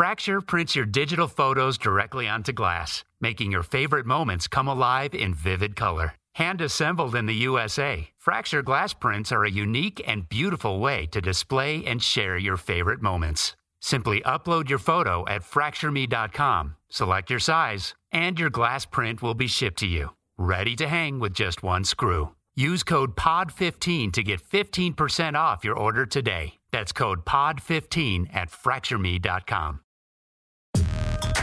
Fracture prints your digital photos directly onto glass, making your favorite moments come alive in vivid color. Hand assembled in the USA, Fracture glass prints are a unique and beautiful way to display and share your favorite moments. Simply upload your photo at fractureme.com, select your size, and your glass print will be shipped to you, ready to hang with just one screw. Use code POD15 to get 15% off your order today. That's code POD15 at fractureme.com.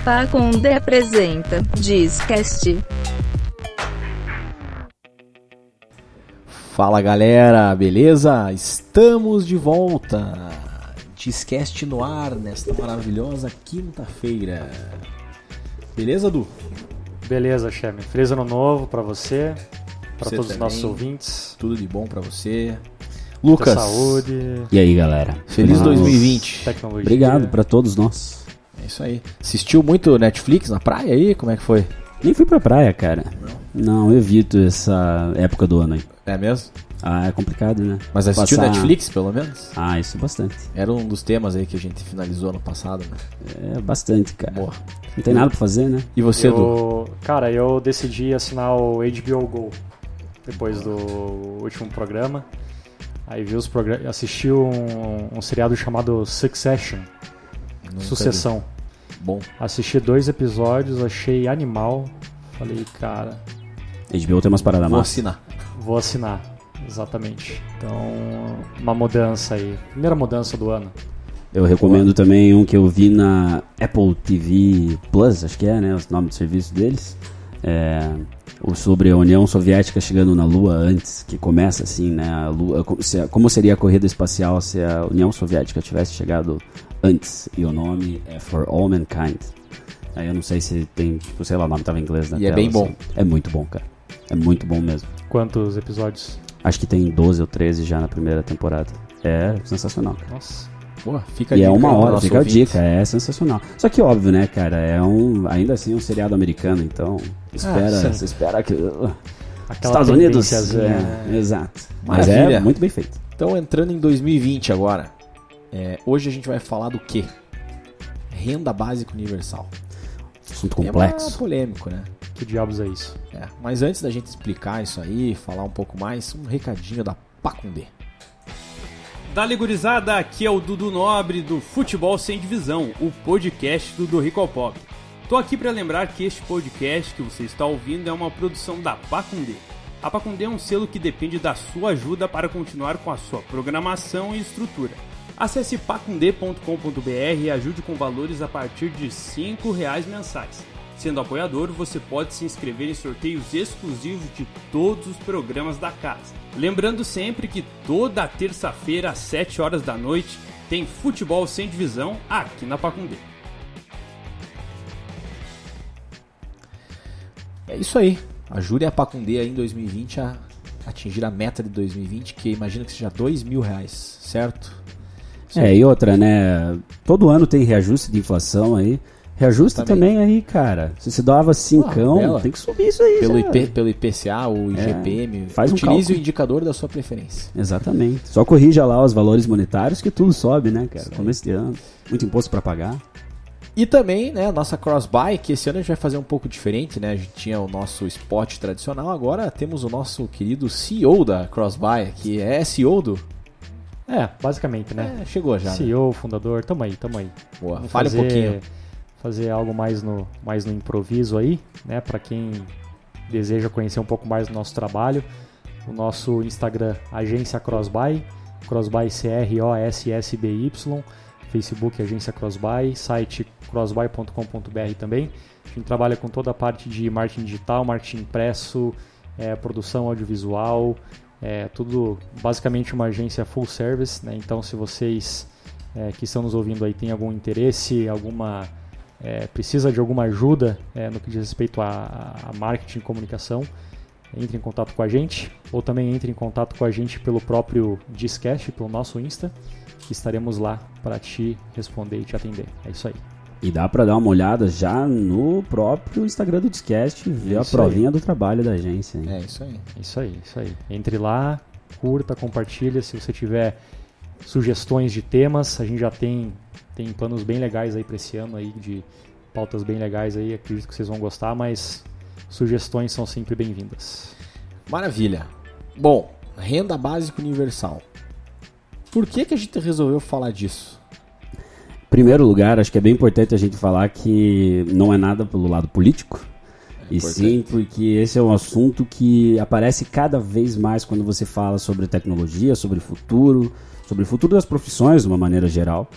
Pacunde apresenta Discast. Fala galera, beleza? Estamos de volta. Discast no ar nesta maravilhosa quinta-feira. Beleza, Du? Beleza, Cheme. Feliz ano novo pra você, pra Você todos os também. nossos ouvintes. Tudo de bom pra você. Muita Lucas, saúde, E aí, galera? feliz Vamos- 2020. tecnologia. Obrigado pra todos nós. É isso aí. Assistiu muito Netflix na praia aí? Como é que foi? Nem fui pra praia, cara. Não, eu evito essa época do ano aí. É mesmo? Ah, é complicado, né? Mas assistiu Passar- Netflix, pelo menos? Ah, isso bastante. Era um dos temas aí que a gente finalizou no passado, né? É bastante, cara. Boa. Não tem nada pra fazer, né? E você, Du? Eu, cara, eu decidi assinar o HBO Go depois do último programa. Aí vi os programas, assisti um, um seriado chamado Succession, Nunca Sucessão. vi. Bom. Assisti dois episódios, achei animal. Falei, cara, HBO tem umas paradas Vou assinar. vou assinar. Exatamente. Então, uma mudança aí. Primeira mudança do ano. Eu recomendo também um que eu vi na Apple TV Plus, acho que é, né? O nome do serviço deles. É, o sobre a União Soviética chegando na Lua antes, que começa assim, né? A Lua, como, se- como seria a corrida espacial se a União Soviética tivesse chegado antes? E o nome é For All Mankind. Aí eu não sei se tem, sei lá, o nome tava em inglês na E é tela, bem bom. assim. É muito bom, cara. É muito bom mesmo. Quantos episódios? Acho que tem 12 ou 13 já na primeira temporada. É sensacional. cara. Nossa. Boa, fica a E é uma hora, fica a ouvinte. dica, é sensacional. Só que óbvio, né, cara, é um, ainda assim um seriado americano, então espera, sim. você espera que Aquela Estados Unidos, é, né? exato. Mas Maravilha. é muito bem feito. Então, entrando em 2020 agora, é, hoje a gente vai falar do quê? Renda básica universal. Assunto Tema complexo. polêmico, né? Que diabos é isso? É, mas antes da gente explicar isso aí, falar um pouco mais, um recadinho da Pacundê. Dali gurizada, aqui é o Dudu Nobre do Futebol Sem Divisão, o podcast do Do Rico ao Pop. Tô aqui para lembrar que este podcast que você está ouvindo é uma produção da Pacundê. A Pacundê é um selo que depende da sua ajuda para continuar com a sua programação e estrutura. Acesse pacundê.com.br e ajude com valores a partir de 5 reais mensais. Sendo apoiador, você pode se inscrever em sorteios exclusivos de todos os programas da casa. Lembrando sempre que toda terça-feira às 7 horas da noite tem futebol sem divisão aqui na Pacundê. É isso aí. Ajude a Pacundê aí em 2020 a atingir a meta de 2020, que imagino que seja dois mil reais, certo? É, e outra, né? Todo ano tem reajuste de inflação aí. Reajusta Também. também, aí, cara. Se se doava cincão, tem que subir isso aí. Pelo. IP, pelo IPCA, o IGPM, faz um utilize cálculo. o indicador da sua preferência. Exatamente. Só corrija lá os valores monetários que tudo sobe, né, cara? Começo de ano. Muito imposto pra pagar. E também, né, a nossa cross-buy, que esse ano a gente vai fazer um pouco diferente, né? A gente tinha o nosso spot tradicional, agora temos o nosso querido CEO da cross-buy, que é CEO do... É, basicamente, né? É, chegou já, né? CEO, fundador, tamo aí, tamo aí. Boa, Vamos fale fazer, um pouquinho. Fazer algo mais no, mais no improviso aí, né? Pra quem deseja conhecer um pouco mais do nosso trabalho. O nosso Instagram, Agência Crossbuy, Crossbuy C-R-O-S-S-B-Y, Facebook Agência Crossbuy, site crossbuy.com.br também. A gente trabalha com toda a parte de marketing digital, marketing impresso, eh, produção audiovisual, é tudo basicamente uma agência full service, né? Então, se vocês é, que estão nos ouvindo aí têm algum interesse, alguma é, precisa de alguma ajuda é, no que diz respeito a, a marketing e comunicação, entre em contato com a gente ou também entre em contato com a gente pelo próprio Discast, pelo nosso Insta, que estaremos lá para te responder e te atender. É isso aí. E dá pra dar uma olhada já no próprio Instagram do Discast, ver a Isso provinha do trabalho da agência. hein? É isso aí. É Isso aí, isso aí. Entre lá, curta, compartilha. Se você tiver sugestões de temas, a gente já tem tem planos bem legais aí para esse ano aí de pautas bem legais aí, acredito que vocês vão gostar, mas sugestões são sempre bem-vindas. Maravilha. Bom, renda básica universal. Por que, que a gente resolveu falar disso? Primeiro lugar, acho que é bem importante a gente falar que não é nada pelo lado político, É e sim porque esse é um assunto que aparece cada vez mais quando você fala sobre tecnologia, sobre futuro, sobre o futuro das profissões de uma maneira geral,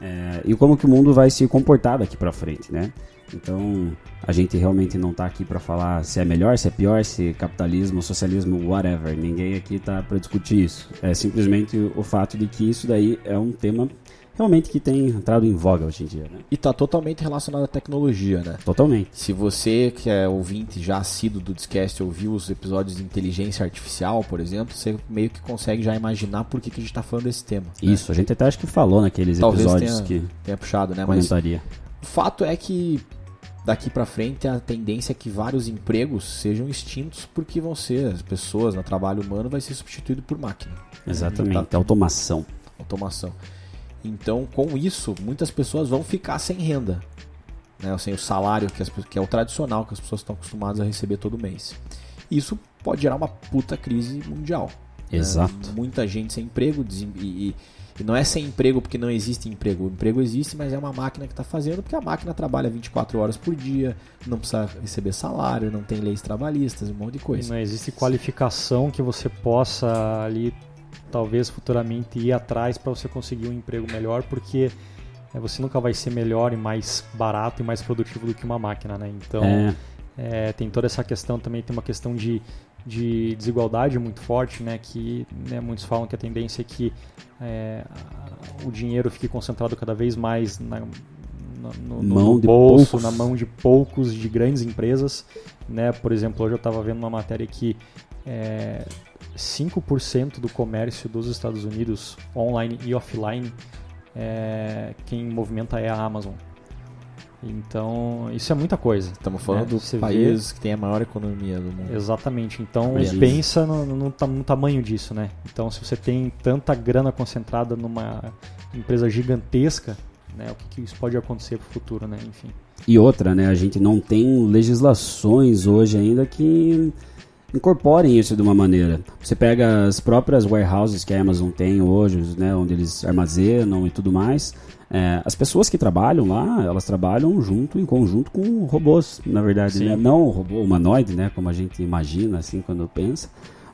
é, e como que o mundo vai se comportar daqui pra frente, né? Então, a gente realmente não tá aqui para falar se é melhor, se é pior, se capitalismo, socialismo, whatever. Ninguém aqui tá para discutir isso. É simplesmente o fato de que isso daí é um tema realmente que tem entrado em voga hoje em dia, né? E tá totalmente relacionado à tecnologia, né? Totalmente. Se você que é ouvinte já assíduo do Discast ouviu os episódios de inteligência artificial, por exemplo, você meio que consegue já imaginar por que, que a gente tá falando desse tema. né? Isso, a gente até acho que falou naqueles Talvez episódios tenha, que tenha puxado, né? Mas comentaria. o fato é que daqui pra frente a tendência é que vários empregos sejam extintos porque vão ser as pessoas no trabalho humano vai ser substituído por máquina. Exatamente, Tá- automação. automação. Então, com isso, muitas pessoas vão ficar sem renda, né? sem o salário que, as que é o tradicional que as pessoas estão acostumadas a receber todo mês. Isso pode gerar uma puta crise mundial. né? Exato. Muita gente sem emprego e, e- e não é sem emprego porque não existe emprego. O emprego existe, mas é uma máquina que está fazendo porque a máquina trabalha 24 horas por dia, não precisa receber salário, não tem leis trabalhistas, um monte de coisa. Não existe qualificação que você possa ali, talvez futuramente, ir atrás para você conseguir um emprego melhor, porque é, você nunca vai ser melhor e mais barato e mais produtivo do que uma máquina, né? Então, É, é, tem toda essa questão também, tem uma questão de, de desigualdade muito forte, né? Que né, muitos falam que a tendência é que é, o dinheiro fique concentrado cada vez mais na, no, no- no Mão de bolso, poucos. na mão de poucos, de grandes empresas, né? Por exemplo, hoje eu estava vendo uma matéria que é, 5% do comércio dos Estados Unidos, online e offline, é, quem movimenta é a Amazon. Então, isso é muita coisa. Estamos falando né? do Você vê- país que tem a maior economia do mundo. Exatamente. Então Beleza. pensa no, no no tamanho disso, né? Então se você tem tanta grana concentrada numa empresa gigantesca, né? O que, que isso pode acontecer pro futuro, né? Enfim. E outra, né? A gente não tem legislações hoje ainda que incorporem isso de uma maneira. Você pega as próprias warehouses que a Amazon tem hoje, né? Onde eles armazenam e tudo mais. é, as pessoas que trabalham lá, elas trabalham junto, em conjunto com robôs, na verdade. Né? Não um robô humanoide, né? Como a gente imagina, assim, quando pensa.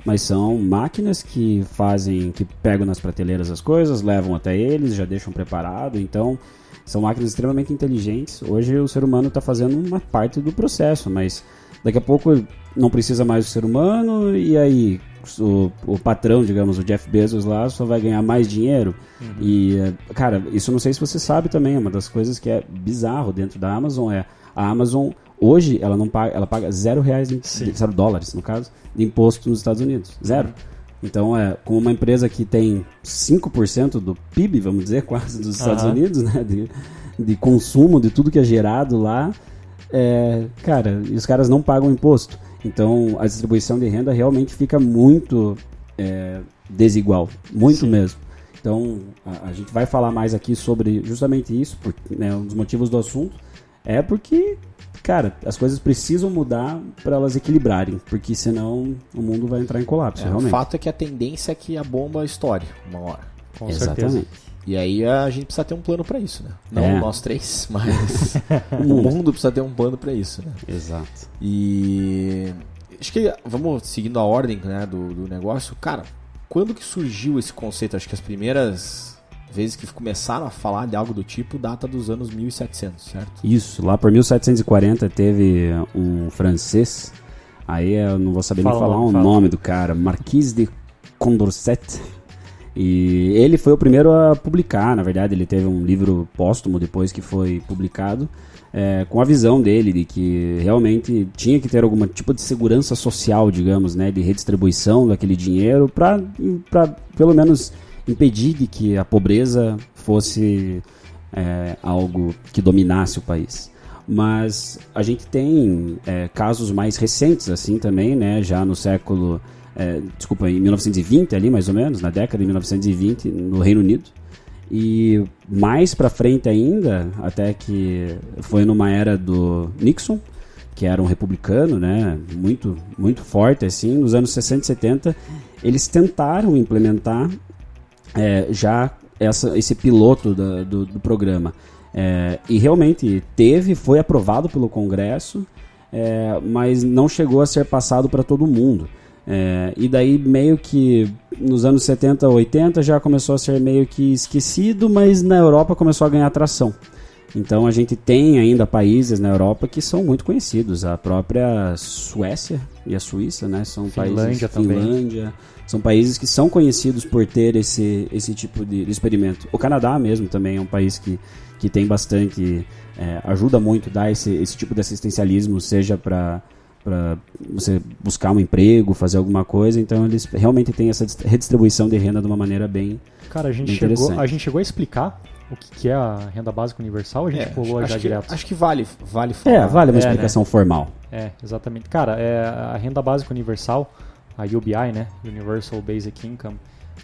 Mas são máquinas que fazem, que pegam nas prateleiras as coisas, levam até eles, já deixam preparado. Então, são máquinas extremamente inteligentes. Hoje o ser humano está fazendo uma parte do processo, mas daqui a pouco não precisa mais do ser humano e aí o, o patrão, digamos, o Jeff Bezos lá, só vai ganhar mais dinheiro. E, eh, cara, isso não sei se você sabe também, é uma das coisas que é bizarro dentro da Amazon é a Amazon hoje ela não paga, ela paga zero reais, zero dólares no caso, de imposto nos Estados Unidos, zero. Então, é, com uma empresa que tem 5% do PIB, vamos dizer, quase dos Estados Aham. Unidos, né, de, de consumo, de tudo que é gerado lá, é, cara, e os caras não pagam imposto. Então, a distribuição de renda realmente fica muito é, desigual, muito Sim. mesmo. Então, a, a gente vai falar mais aqui sobre justamente isso, porque, né, um dos motivos do assunto é porque, cara, as coisas precisam mudar para elas equilibrarem, porque senão o mundo vai entrar em colapso, É, o realmente. fato é que a tendência é que a bomba estoure uma hora. Com Exatamente. certeza. E aí a gente precisa ter um plano pra isso, né? Não É. nós três, mas o mundo precisa ter um plano pra isso, né? Exato. E acho que vamos seguindo a ordem né, do, do negócio. Cara, quando que surgiu esse conceito? Acho que as primeiras vezes que começaram a falar de algo do tipo data dos anos 1700, certo? Isso, lá por 1740 teve um francês, aí eu não vou saber Fala nem falar o nome, o fala. nome do cara, Marquis de Condorcet. E ele foi o primeiro a publicar, na verdade, ele teve um livro póstumo depois que foi publicado, é, com a visão dele de que realmente tinha que ter algum tipo de segurança social, digamos, né, de redistribuição daquele dinheiro para pelo menos impedir de que a pobreza fosse é, algo que dominasse o país. Mas a gente tem é, casos mais recentes assim também, né? Já no século, é, desculpa, em 1920 ali mais ou menos, na década de 1920 no Reino Unido, E mais para frente ainda, até que foi numa era do Nixon, que era um republicano, né, muito muito forte assim, nos anos 60 e 70, eles tentaram implementar é, já essa, esse piloto da, do, do, programa. É, e realmente teve, foi aprovado pelo Congresso, é, mas não chegou a ser passado para todo mundo. É, e daí meio que nos anos 70, 80 já começou a ser meio que esquecido, mas na Europa começou a ganhar atração. Então a gente tem ainda países na Europa que são muito conhecidos. A própria Suécia e a Suíça, né? São Finlândia países. Finlândia. São países que são conhecidos por ter esse, esse tipo de, experimento. O Canadá mesmo também é um país que, que tem bastante. É, ajuda muito a dar esse, esse tipo de assistencialismo, seja para para você buscar um emprego, fazer alguma coisa. Então eles realmente têm essa redistribuição de renda de uma maneira bem Cara, a gente, chegou, a gente chegou a explicar o que é a renda básica universal, a gente é, pulou acho, já acho direto. Que, acho que vale, vale falar. É, vale uma é, explicação né? formal. É, exatamente. Cara, é, a renda básica universal, a UBI, né, Universal Basic Income,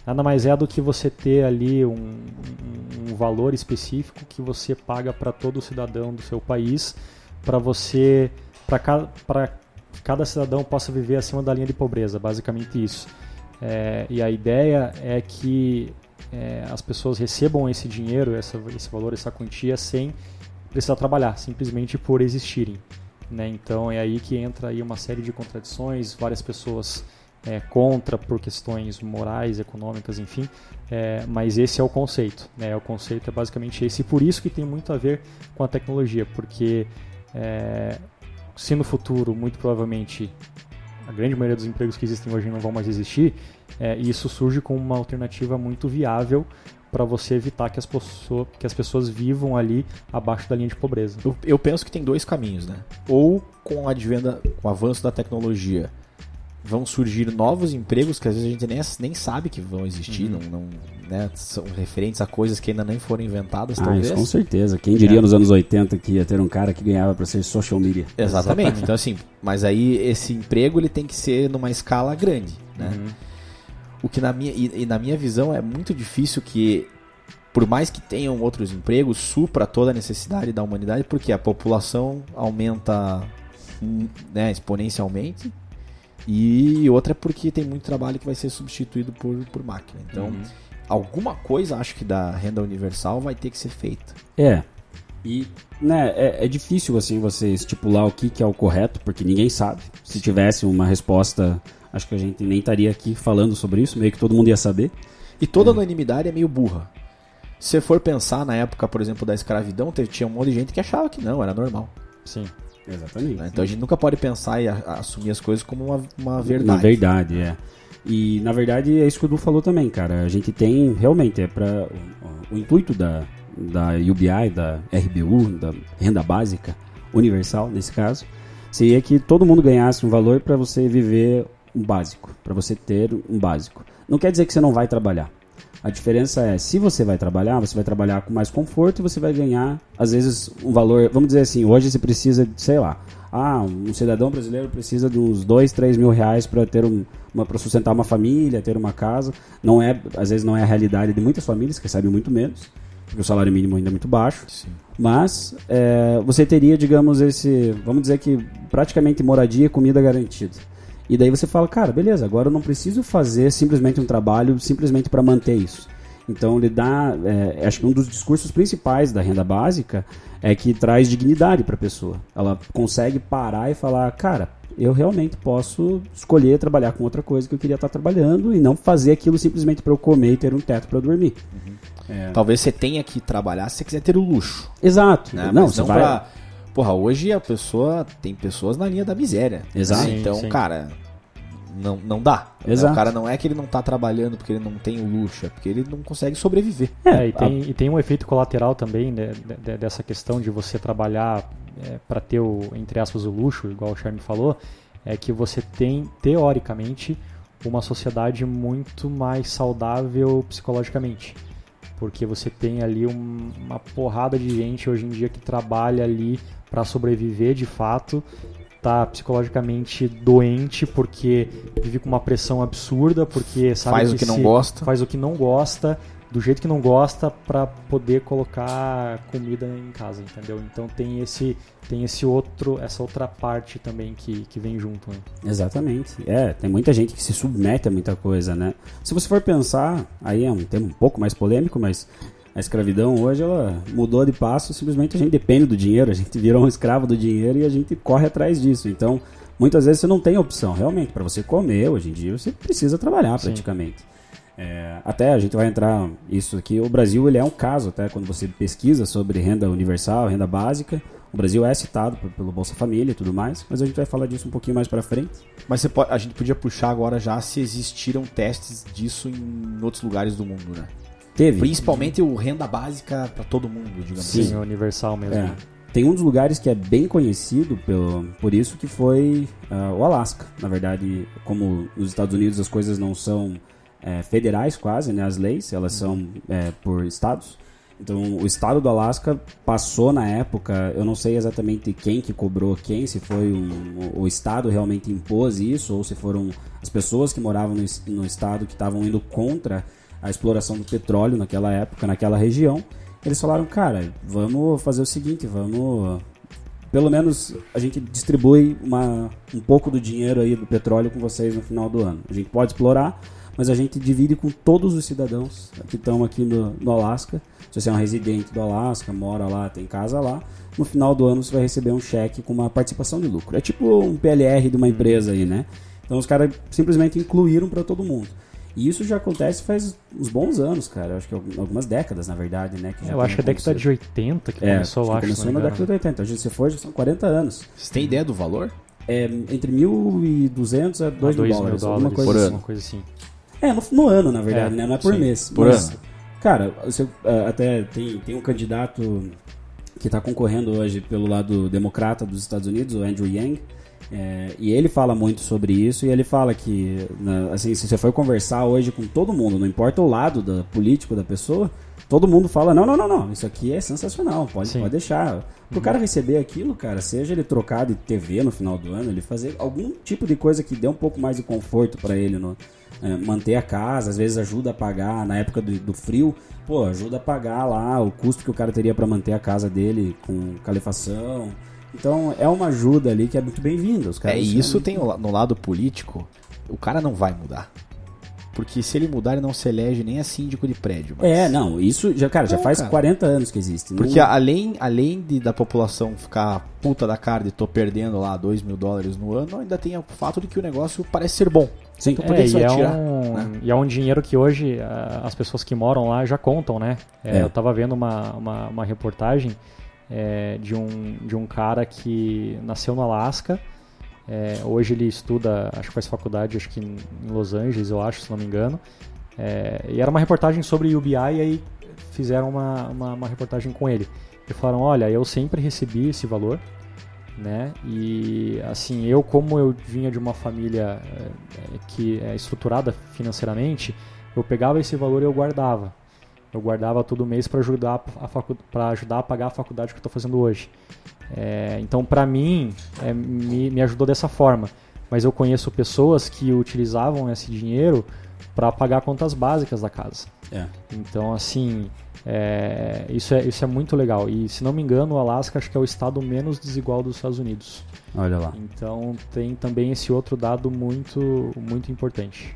nada mais é do que você ter ali um, um, um valor específico que você paga para todo cidadão do seu país, para você, para cada, cidadão possa viver acima da linha de pobreza, basicamente isso. É, e a ideia é que é, as pessoas recebam esse dinheiro, essa, esse valor, essa quantia sem precisar trabalhar, simplesmente por existirem. Né? Então é aí que entra aí uma série de contradições, várias pessoas é, contra por questões morais, econômicas, enfim, é, mas esse é o conceito. Né? O conceito é basicamente esse, e por isso que tem muito a ver com a tecnologia, porque é, se no futuro, muito provavelmente, a grande maioria dos empregos que existem hoje não vão mais existir, é, isso surge como uma alternativa muito viável para você evitar que as, pessoas, que as pessoas vivam ali abaixo da linha de pobreza. Eu, eu penso que tem dois caminhos, né? Ou com o advento, com o avanço da tecnologia, vão surgir novos empregos que às vezes a gente nem, nem sabe que vão existir, uhum. não, não né, são referentes a coisas que ainda nem foram inventadas, ah, talvez. Isso, com certeza. Quem diria é. nos anos 80 que ia ter um cara que ganhava para ser social media? Exatamente. Exatamente. Então assim, mas aí esse emprego ele tem que ser numa escala grande, né? Uhum. O que na minha e, e na minha visão é muito difícil que por mais que tenham outros empregos, supra toda a necessidade da humanidade, porque a população aumenta hum, né, exponencialmente e outra é porque tem muito trabalho que vai ser substituído por, por máquina. Então, uhum. alguma coisa, acho que da renda universal vai ter que ser feita. É. E né, é, é difícil assim você estipular o que, que é o correto, porque ninguém sabe. Se tivesse uma resposta, acho que a gente nem estaria aqui falando sobre isso, meio que todo mundo ia saber. E toda é. unanimidade é meio burra. Se você for pensar na época, por exemplo, da escravidão, tinha um monte de gente que achava que não, era normal. Sim. Exatamente. Né? Então a gente nunca pode pensar e a, a assumir as coisas como uma, uma verdade. Uma verdade, é. E na verdade é isso que o Edu falou também, cara. A gente tem realmente é para o, o intuito da, da UBI, da RBU, da renda básica universal nesse caso, seria que todo mundo ganhasse um valor para você viver um básico, para você ter um básico. Não quer dizer que você não vai trabalhar. A diferença é, se você vai trabalhar, você vai trabalhar com mais conforto e você vai ganhar, às vezes, um valor. Vamos dizer assim, hoje você precisa, sei lá, ah, um cidadão brasileiro precisa de uns 2, 3 mil reais para ter um, uma para sustentar uma família, ter uma casa. Não é, às vezes não é a realidade de muitas famílias que recebem muito menos, porque o salário mínimo ainda é muito baixo. Sim. Mas é, você teria, digamos, esse, vamos dizer que praticamente moradia e comida garantida. E daí você fala, cara, beleza, agora eu não preciso fazer simplesmente um trabalho simplesmente para manter isso. Então ele dá, é, acho que um dos discursos principais da renda básica é que traz dignidade para a pessoa. Ela consegue parar e falar, cara, eu realmente posso escolher trabalhar com outra coisa que eu queria estar trabalhando e não fazer aquilo simplesmente para eu comer e ter um teto para dormir. Uhum. É. Talvez você tenha que trabalhar se você quiser ter o luxo. Exato. Né? Não, Mas você não vai... pra Porra, hoje a pessoa tem pessoas na linha da miséria. Exato. Sim, então, sim. cara, não, não dá. Exato. O cara não é que ele não tá trabalhando porque ele não tem o luxo, é porque ele não consegue sobreviver. É, e tem, e tem um efeito colateral também né, dessa questão de você trabalhar é, para ter o, entre aspas, o luxo, igual o Charme falou, é que você tem, teoricamente, uma sociedade muito mais saudável psicologicamente porque você tem ali um, uma porrada de gente hoje em dia que trabalha ali para sobreviver de fato, tá psicologicamente doente porque vive com uma pressão absurda, porque sabe faz o que se, não gosta, faz o que não gosta, do jeito que não gosta para poder colocar comida em casa, entendeu? Então tem esse tem esse outro essa outra parte também que, que vem junto. Né? Exatamente. É, tem muita gente que se submete a muita coisa, né? Se você for pensar, aí é um tema um pouco mais polêmico, mas a escravidão hoje ela mudou de passo, simplesmente a gente depende do dinheiro, a gente virou um escravo do dinheiro e a gente corre atrás disso. Então, muitas vezes você não tem opção, realmente, para você comer hoje em dia você precisa trabalhar Sim. praticamente. É, até a gente vai entrar isso aqui. O Brasil ele é um caso, até quando você pesquisa sobre renda universal, renda básica. O Brasil é citado pelo Bolsa Família e tudo mais, mas a gente vai falar disso um pouquinho mais para frente. Mas você pode- a gente podia puxar agora já se existiram testes disso em outros lugares do mundo, né? Teve. Principalmente o renda básica para todo mundo, digamos Sim, assim. é universal mesmo. É. Tem um dos lugares que é bem conhecido pelo, por isso que foi ah, o Alasca. Na verdade, como nos Estados Unidos as coisas não são eh, federais quase, né? As leis, elas são eh, por estados. Então, o estado do Alasca passou na época, eu não sei exatamente quem que cobrou quem, se foi um, o, o estado realmente impôs isso ou se foram as pessoas que moravam no, no estado que estavam indo contra a exploração do petróleo naquela época, naquela região. Eles falaram, cara, vamos fazer o seguinte, vamos pelo menos a gente distribui uma, um pouco do dinheiro aí do petróleo com vocês no final do ano. A gente pode explorar, mas a gente divide com todos os cidadãos que estão aqui no, no Alasca. Se você é um residente do Alasca, mora lá, tem casa lá, no final do ano você vai receber um cheque com uma participação de lucro. É tipo um PLR de uma empresa aí, né? Então os caras simplesmente incluíram para todo mundo. E isso já acontece faz uns bons anos, cara. Eu acho que algumas décadas, na verdade, né? que já É, eu acho que é tem década de 80 que É, começou, eu acho começou na década de engano. 80. Hoje, se for, já são 40 anos. Vocês têm ideia do valor? É entre 1.200 a 2 Ah, mil dólares, alguma coisa por assim. ano. Uma coisa assim. É, no, no ano, na verdade, É, né? Não é por sim, mês. por mas, ano. Cara, você, ah, até tem, tem um candidato que está concorrendo hoje pelo lado democrata dos Estados Unidos, o Andrew Yang, é, e ele fala muito sobre isso, e ele fala que, na- assim, se você for conversar hoje com todo mundo, não importa o lado da, político da pessoa, todo mundo fala, não, não, não, não, isso aqui é sensacional, pode, Sim. pode deixar. Pro cara receber aquilo, cara, seja ele trocar de TV no final do ano, ele fazer algum tipo de coisa que dê um pouco mais de conforto para ele no, é, manter a casa, às vezes ajuda a pagar na época do, do frio, pô, ajuda a pagar lá o custo que o cara teria para manter a casa dele com calefação. Então é uma ajuda ali que é muito bem-vinda. Os É, caras e isso tem no lado político, o cara não vai mudar. Porque se ele mudar, ele não se elege nem a síndico de prédio. mas- É, não, isso já, cara, já Não, faz cara. 40 anos que existe. Porque não... além, além de, da população ficar puta da cara de tô perdendo lá 2 mil dólares no ano, ainda tem o fato de que o negócio parece ser bom. Sim. Então É, e, é tirar? um, né? e é um dinheiro que hoje ah, as pessoas que moram lá já contam, né? É, É. Eu tava vendo uma, uma, uma reportagem é, de, um, de um cara que nasceu no Alasca. é, hoje ele estuda, acho que faz faculdade, acho que em Los Angeles, eu acho, se não me engano. É, e era uma reportagem sobre UBI e aí fizeram uma, uma, uma reportagem com ele. E falaram, olha, eu sempre recebi esse valor, né? E assim, eu como eu vinha de uma família eh, eh, que é estruturada financeiramente, eu pegava esse valor e eu guardava. Eu guardava todo mês para ajudar a facu para ajudar a pagar a faculdade que eu estou fazendo hoje. Eh, então, para mim, eh, me, me ajudou dessa forma. Mas eu conheço pessoas que utilizavam esse dinheiro para pagar contas básicas da casa. É. Então, assim, é, isso, é, isso é muito legal. E, se não me engano, o Alasca acho que é o estado menos desigual dos Estados Unidos. Olha lá. Então, tem também esse outro dado muito, muito importante.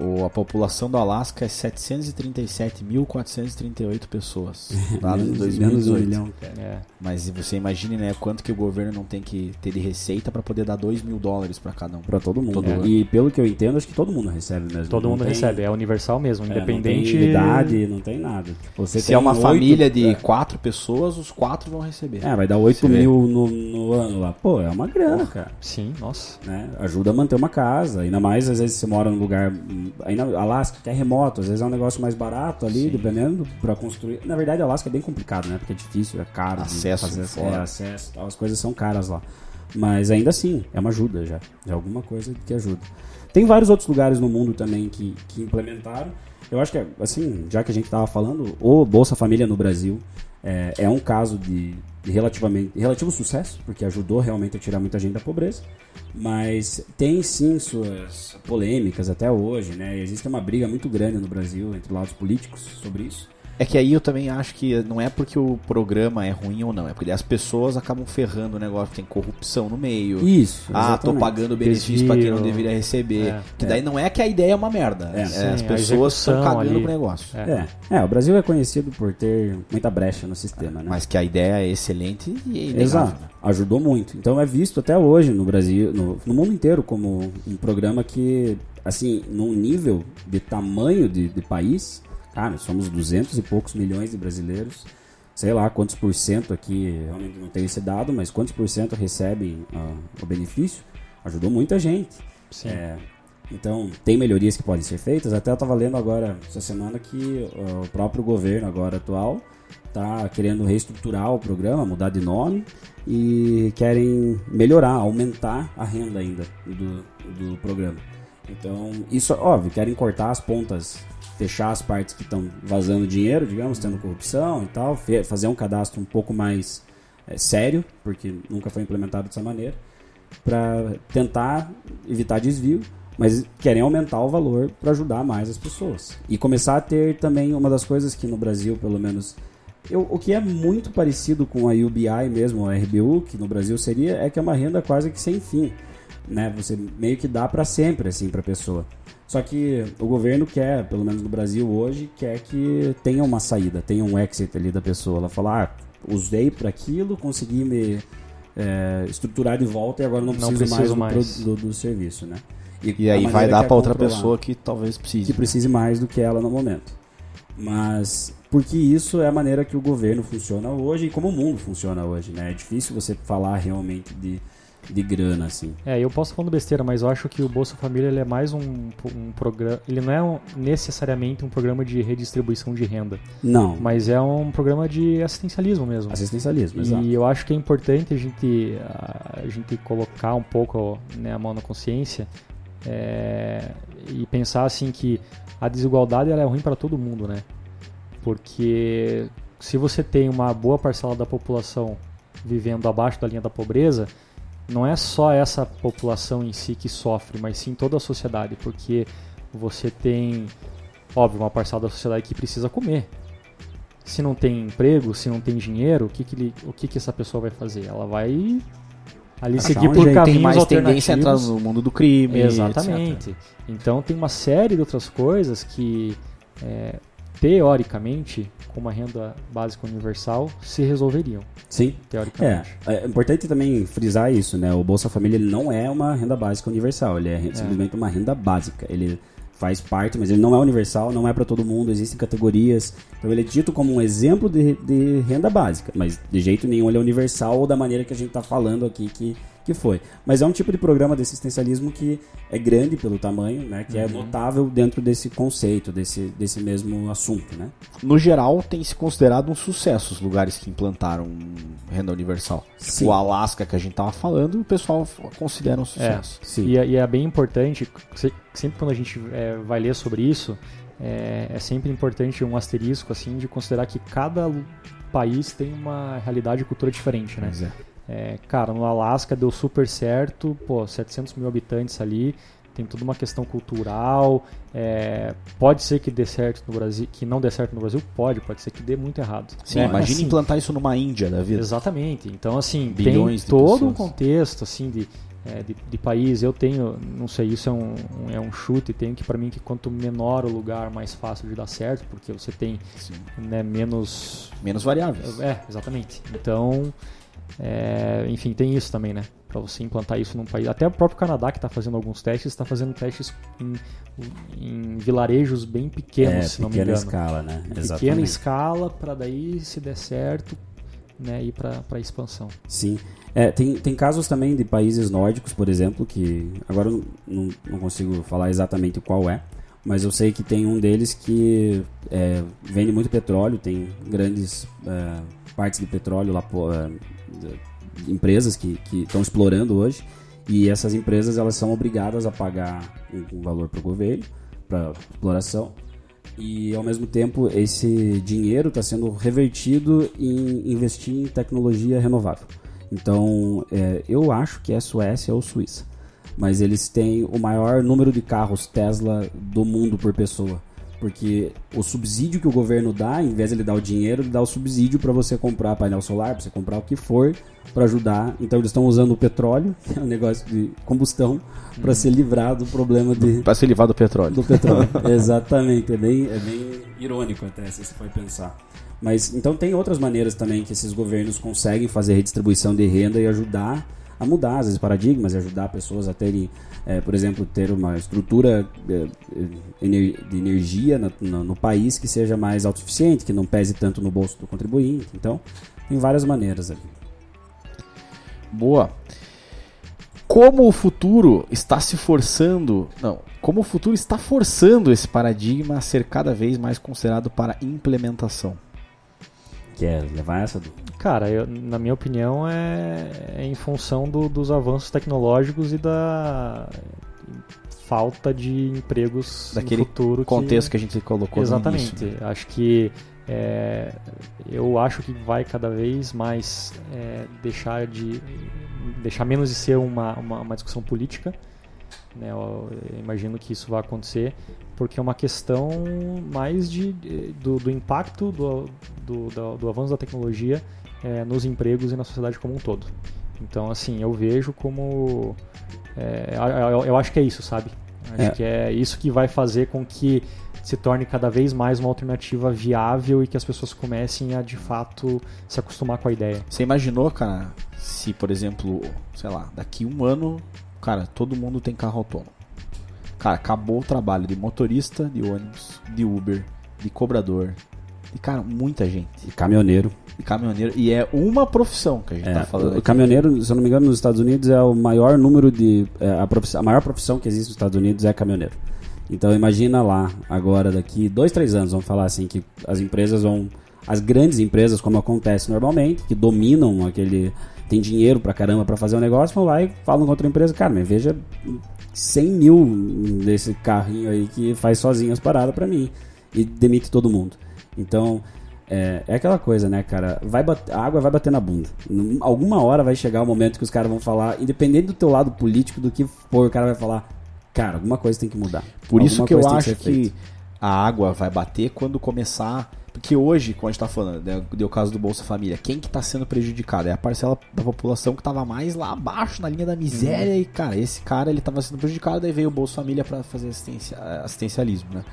O- a população do Alasca é 737.438 pessoas. Dados de menos, menos de um 2018. milhão, cara. É, Mas você imagine, né, quanto que o governo não tem que ter de receita para poder dar 2 mil dólares para cada um. Pra todo mundo. Todo né? mundo. E pelo que eu entendo, acho que todo mundo recebe mesmo. todo Não mundo tem- recebe, é universal mesmo, é, independente. Não tem idade, não tem nada. Você Se tem é uma oito- família de é. quatro pessoas, os quatro vão receber. É, vai dar 8 Você mil no, no ano lá. Pô, é uma grana, cara. Sim, nossa. Né? Ajuda a manter uma casa. Ainda mais, às vezes, você mora num lugar. Ainda Alasca, que é remoto. Às vezes é um negócio mais barato ali, dependendo, pra construir. Na verdade, Alasca é bem complicado, né? Porque é difícil, é caro. Acesso fazer, fora. é, acesso. tal, As coisas são caras lá. Mas ainda assim, é uma ajuda já. É alguma coisa que ajuda. Tem vários outros lugares no mundo também que, que implementaram. Eu acho que, assim, já que a gente tava falando, o Bolsa Família no Brasil é, é um caso de, relativamente relativo sucesso, porque ajudou realmente a tirar muita gente da pobreza, mas tem sim suas polêmicas até hoje, né? Existe uma briga muito grande no Brasil entre lados políticos sobre isso. É que aí eu também acho que não é porque o programa é ruim ou não, é porque as pessoas acabam ferrando o negócio, tem corrupção no meio. Isso. Ah, tô pagando benefício pra quem não deveria receber. É. que daí não é que a ideia é uma merda. É. É, Sim, as pessoas estão cagando ali. pro negócio. É. É, é, o Brasil é conhecido por ter muita brecha no sistema, né? Mas que a ideia é excelente e é Exato. né? Ajudou muito. Então é visto até hoje no Brasil, no, no mundo inteiro, como um programa que, assim, num nível de tamanho de, de país, cara, somos 200 e poucos milhões de brasileiros. Sei lá quantos por cento aqui, realmente não tenho esse dado, mas quantos por cento recebem ah, o benefício. Ajudou muita gente. Sim. É, então, tem melhorias que podem ser feitas. Até eu estava lendo agora, essa semana, que ó, o próprio governo agora atual está querendo reestruturar o programa, mudar de nome e querem melhorar, aumentar a renda ainda do, do programa. Então, isso, óbvio, querem cortar as pontas, fechar as partes que estão vazando dinheiro, digamos, tendo corrupção e tal, fazer um cadastro um pouco mais é, sério, porque nunca foi implementado dessa maneira para tentar evitar desvio, mas querem aumentar o valor para ajudar mais as pessoas. E começar a ter também uma das coisas que no Brasil, pelo menos, eu, o que é muito parecido com a UBI mesmo, a RBU, que no Brasil seria, é que é uma renda quase que sem fim, né? Você meio que dá para sempre assim para a pessoa. Só que o governo quer, pelo menos no Brasil hoje, quer que tenha uma saída, tenha um exit ali da pessoa. Ela fala, ah, usei para aquilo, consegui me é, estruturar de volta e agora não Não preciso, preciso mais, mais. Do, do- do serviço, né? E a aí vai dar que é pra outra pessoa que talvez precise. que precise mais do que ela no momento. Mas porque isso é a maneira que o governo funciona hoje e como o mundo funciona hoje, né? É difícil você falar realmente de, de grana assim. É, eu posso falando besteira, mas eu acho que o Bolsa Família ele é mais um, um programa. Ele não é um- necessariamente um programa de redistribuição de renda, Não, mas é um programa de assistencialismo mesmo. assistencialismo, exato. E eu acho que é importante a gente, a, a gente colocar um pouco né, a mão na consciência é, e pensar assim que a desigualdade ela é ruim para todo mundo, né? Porque se você tem uma boa parcela da população vivendo abaixo da linha da pobreza, não é só essa população em si que sofre, mas sim toda a sociedade, porque você tem, óbvio, uma parcela da sociedade que precisa comer. Se não tem emprego, se não tem dinheiro, o que que, ele, o que, que essa pessoa vai fazer? Ela vai ali seguir por jeito. caminhos Tem mais tendência a entrar no mundo do crime. Exatamente. Então tem uma série de outras coisas que, é, teoricamente, com uma renda básica universal, se resolveriam. Sim. É, Teoricamente. é importante também frisar isso, né? O Bolsa Família ele não é uma renda básica universal, ele é, re- simplesmente uma renda básica. Ele faz parte, mas ele não é universal, não é para todo mundo, existem categorias. Então ele é dito como um exemplo de, de renda básica, mas de jeito nenhum ele é universal ou da maneira que a gente está falando aqui que, que foi. Mas é um tipo de programa de assistencialismo que é grande pelo tamanho, né? Que é notável dentro desse conceito, desse, desse mesmo assunto, né? No geral, tem se considerado um sucesso os lugares que implantaram renda universal. Sim. O Alasca que a gente tava falando, o pessoal considera um É, sucesso. Sim. e, é- e é bem importante, se- sempre quando a gente é, vai ler sobre isso, é, é sempre importante um asterisco assim de considerar que cada país tem uma realidade e cultura diferente, né? Pois é. Cara, no Alasca deu super certo, pô, 700 mil habitantes ali, tem toda uma questão cultural. é, pode ser que dê certo no Brasil, que não dê certo no Brasil, pode, pode ser que dê muito errado. Sim, É, imagina assim, implantar isso numa Índia da vida. Exatamente. Então, assim, Bilhões tem todo um pessoas. contexto, assim, de, é, de, de país. Eu tenho, não sei, isso é um, um- é um chute, tenho que para mim que quanto menor o lugar, mais fácil de dar certo, porque você tem né, menos Menos variáveis. é, exatamente. Então, é, enfim, tem isso também, né? Pra você implantar isso num país. Até o próprio Canadá, que está fazendo alguns testes, está fazendo testes em, em vilarejos bem pequenos, é, se não me pequena engano. escala, né? Pequena Exatamente. escala, para daí, se der certo, né, ir para a expansão. Sim. É, tem, tem casos também de países nórdicos, por exemplo, que agora eu não, não consigo falar exatamente qual é, mas eu sei que tem um deles que é, vende muito petróleo, tem grandes é, partes de petróleo lá, é, empresas que estão explorando hoje, e essas empresas elas são obrigadas a pagar um, um valor para o governo, para exploração, e ao mesmo tempo esse dinheiro está sendo revertido em investir em tecnologia renovável. Então é, eu acho que é Suécia ou Suíça, mas eles têm o maior número de carros Tesla do mundo por pessoa. Porque o subsídio que o governo dá, em vez de ele dar o dinheiro, ele dá o subsídio para você comprar painel solar, para você comprar o que for, para ajudar. Então eles estão usando o petróleo, que é um negócio de combustão, para ser livrado do problema de. Para ser livrado do petróleo. Do petróleo. Exatamente. É bem, é bem irônico até, se você for pensar. Mas então tem outras maneiras também que esses governos conseguem fazer redistribuição de renda e ajudar a mudar às vezes paradigmas e ajudar pessoas a terem, é, por exemplo, ter uma estrutura é, de energia no, no, país que seja mais autossuficiente, que não pese tanto no bolso do contribuinte. Então, tem várias maneiras ali. Boa. Como o futuro está se forçando, não, como o futuro está forçando esse paradigma a ser cada vez mais considerado para implementação. Quer levar essa? Do... Cara, eu, na minha opinião é, é em função do, dos avanços tecnológicos e da falta de empregos daquele no futuro contexto que, que a gente colocou exatamente no início, né? acho que é, eu acho que vai cada vez mais é, deixar de deixar menos de ser uma, uma, uma discussão política né? Eu, imagino que isso vai acontecer porque é uma questão mais de, do, do impacto do, do, do, do, avanço da tecnologia é, nos empregos e na sociedade como um todo. Então, assim, eu vejo como. É, eu, eu, acho que é isso, sabe? Acho é. que é isso que vai fazer com que se torne cada vez mais uma alternativa viável e que as pessoas comecem a de fato se acostumar com a ideia. Você imaginou, cara, se por exemplo, sei lá, daqui um ano, cara, todo mundo tem carro autônomo. Cara, acabou o trabalho de motorista de ônibus, de Uber, de cobrador, de cara, muita gente. De caminhoneiro. De caminhoneiro. E é uma profissão que a gente é, tá falando. O aqui. caminhoneiro, se eu não me engano, nos Estados Unidos é o maior número de. É, a, profissão, a maior profissão que existe nos Estados Unidos é caminhoneiro. Então imagina lá, agora, daqui dois, três anos, vamos falar assim, que as empresas vão. As grandes empresas, como acontece normalmente, que dominam aquele. Tem dinheiro pra caramba pra fazer um negócio, vão lá e falam com outra empresa, cara, mas veja 100 mil desse carrinho aí que faz sozinho as paradas pra mim. E demite todo mundo. Então, é, é, aquela coisa, né, cara? Vai bater, a água vai bater na bunda. Alguma hora vai chegar o momento que os caras vão falar, independente do teu lado político, do que for, o cara vai falar, cara, alguma coisa tem que mudar. Por alguma isso que eu acho que, que a água vai bater quando começar. Porque hoje, quando a gente tá falando, né, deu o caso do Bolsa Família, quem que tá sendo prejudicado? É a parcela da população que tava mais lá abaixo, na linha da miséria, uhum. e, cara, esse cara, ele tava sendo prejudicado, daí veio o Bolsa Família para fazer assistência, assistencialismo, né?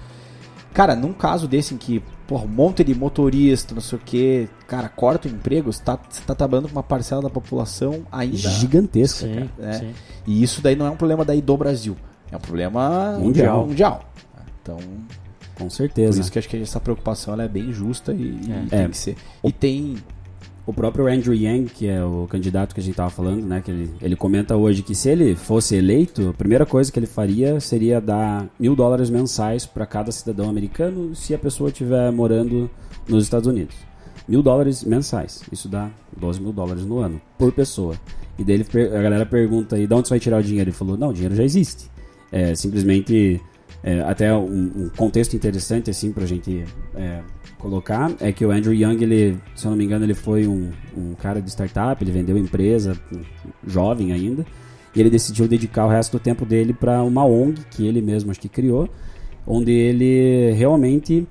Cara, num caso desse em que, porra, um monte de motorista, não sei o que, cara, corta o emprego, você tá, você tá trabalhando com uma parcela da população ainda gigantesca, sim, cara, né? Sim. E isso daí não é um problema daí do Brasil, é um problema mundial. mundial. Então, com certeza. Por isso que acho que essa preocupação ela é bem justa e, e tem é. que ser. E tem o próprio Andrew Yang, que é o candidato que a gente estava falando, né, que ele, ele comenta hoje que se ele fosse eleito, a primeira coisa que ele faria seria dar mil dólares mensais para cada cidadão americano se a pessoa estiver morando nos Estados Unidos. Mil dólares mensais. Isso dá 12 mil dólares no ano, por pessoa. E daí a galera pergunta, e de onde você vai tirar o dinheiro? Ele falou, não, o dinheiro já existe. É simplesmente é, até um, um, contexto interessante assim para a gente é, colocar é que o Andrew Young, ele, se eu não me engano, ele foi um, um cara de startup, ele vendeu empresa, jovem ainda, e ele decidiu dedicar o resto do tempo dele para uma ONG que ele mesmo acho que criou, onde ele realmente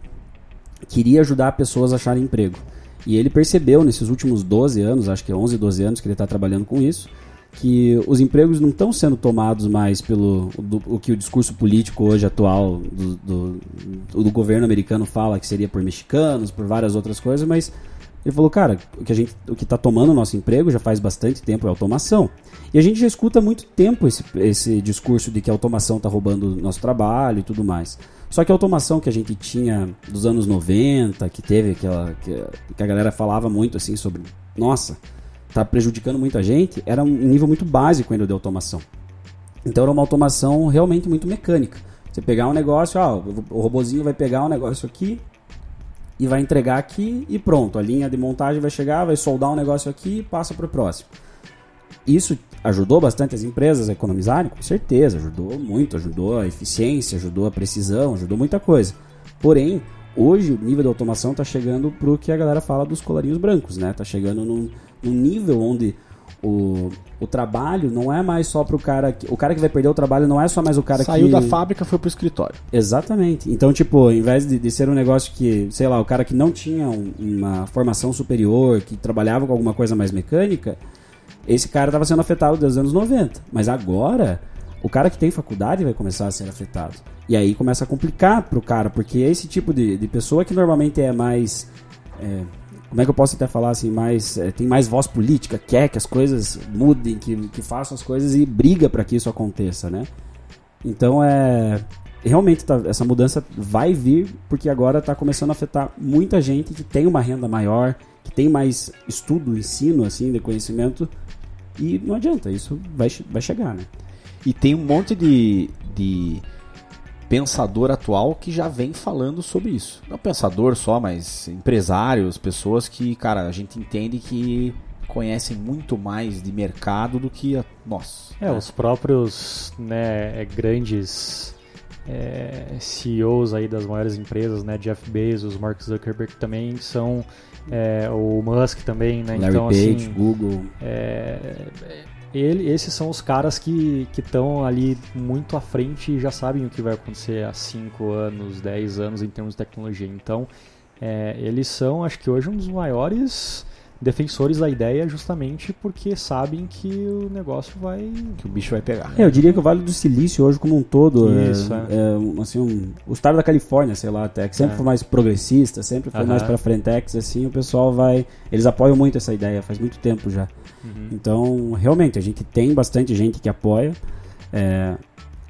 queria ajudar pessoas a acharem emprego. E ele percebeu nesses últimos 12 anos, acho que é 11, 12 anos que ele está trabalhando com isso, que os empregos não estão sendo tomados mais pelo do, o que o discurso político hoje atual do, do, do, governo americano fala que seria por mexicanos, por várias outras coisas, mas ele falou, cara, o que a gente, o que está tomando o nosso emprego já faz bastante tempo é automação. E a gente já escuta há muito tempo esse, esse discurso de que a automação está roubando o nosso trabalho e tudo mais. Só que a automação que a gente tinha dos anos 90, que teve aquela que, que a galera falava muito assim sobre, nossa, está prejudicando muita gente, era um nível muito básico ainda de automação. Então era uma automação realmente muito mecânica. Você pegar um negócio, ó, o robozinho vai pegar um negócio aqui e vai entregar aqui e pronto. A linha de montagem vai chegar, vai soldar um negócio aqui e passa para o próximo. Isso ajudou bastante as empresas a economizarem? Com certeza, ajudou muito, ajudou a eficiência, ajudou a precisão, ajudou muita coisa. Porém, hoje o nível de automação está chegando para o que a galera fala dos colarinhos brancos, né? Tá chegando num, num nível onde o, o trabalho não é mais só para o cara que, o cara que vai perder o trabalho não é só mais o cara Saiu que da fábrica, foi pro escritório. Exatamente. Então, tipo, ao invés de, de ser um negócio que, sei lá, o cara que não tinha um- uma formação superior, que trabalhava com alguma coisa mais mecânica, esse cara estava sendo afetado desde os anos 90. Mas agora, o cara que tem faculdade vai começar a ser afetado. E aí começa a complicar pro cara, porque esse tipo de, de pessoa que normalmente é mais. é, como é que eu posso até falar assim, mais. é, tem mais voz política, quer que as coisas mudem, que, que façam as coisas e briga para que isso aconteça, né? Então é. Realmente tá- essa mudança vai vir porque agora está começando a afetar muita gente que tem uma renda maior, que tem mais estudo, ensino assim de conhecimento e não adianta, isso vai, vai chegar, né? E tem um monte de, de pensador atual que já vem falando sobre isso. Não pensador só, mas empresários, pessoas que, cara, a gente entende que conhecem muito mais de mercado do que a nós. É, os próprios né, é, grandes é, CEOs aí das maiores empresas, né, Jeff Bezos, Mark Zuckerberg também são é, o Musk também, né? Larry então Page, assim, Google, é, ele, esses são os caras que estão ali muito à frente e já sabem o que vai acontecer há 5 anos, 10 anos em termos de tecnologia. Então, é, eles são, acho que hoje, um dos maiores defensores da ideia justamente porque sabem que o negócio vai Que o bicho vai pegar. É, eu diria que o Vale do Silício hoje como um todo Isso, é, é. é, um, assim, um- o estado da Califórnia, sei lá, até que sempre É. foi mais progressista, sempre foi Aham. mais pra frentex, assim, o pessoal vai, eles apoiam muito essa ideia, faz muito tempo já. Uhum. Então, realmente, a gente tem bastante gente que apoia. É,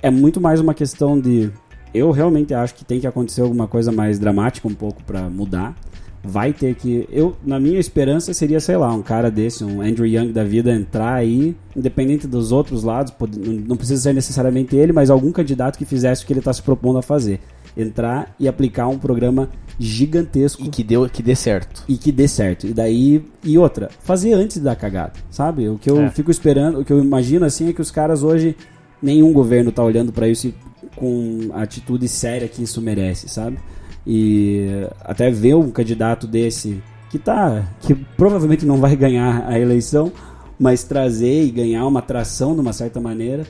é muito mais uma questão de. Eu realmente acho que tem que acontecer alguma coisa mais dramática um pouco pra mudar. Vai ter que. Eu, na minha esperança, seria, sei lá, um cara desse, um Andrew Young da vida, entrar aí, independente dos outros lados, pode- não precisa ser necessariamente ele, mas algum candidato que fizesse o que ele está se propondo a fazer. Entrar e aplicar um programa gigantesco E que, deu, que dê certo. e que dê certo. E daí, e outra, fazer antes da cagada, sabe? O que eu É. fico esperando, o que eu imagino assim é que os caras hoje, nenhum governo tá olhando pra isso com a atitude séria que isso merece, sabe? E até ver um candidato desse que tá, que provavelmente não vai ganhar a eleição, mas trazer e ganhar uma atração de uma certa maneira.